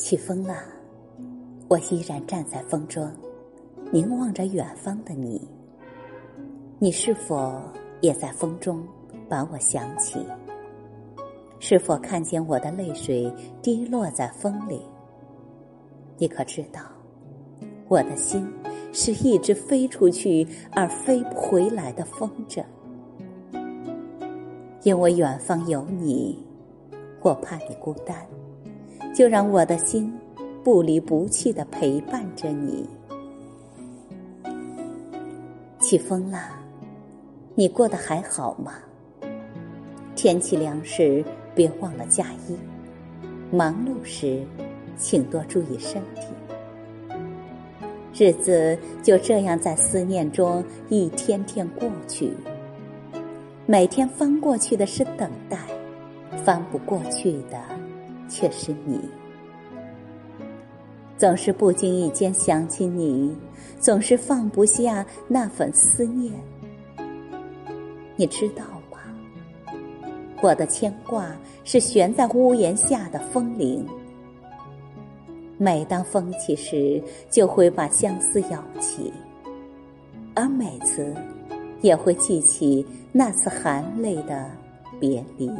起风了，我依然站在风中，凝望着远方的你。你是否也在风中把我想起？是否看见我的泪水滴落在风里？你可知道，我的心是一只飞出去而飞不回来的风筝？因为远方有你，我怕你孤单。就让我的心不离不弃的陪伴着你。起风了，你过得还好吗？天气凉时别忘了加衣，忙碌时请多注意身体。日子就这样在思念中一天天过去，每天翻过去的是等待，翻不过去的。却是你，总是不经意间想起你，总是放不下那份思念。你知道吗？我的牵挂是悬在屋檐下的风铃，每当风起时，就会把相思摇起，而每次也会记起那次含泪的别离。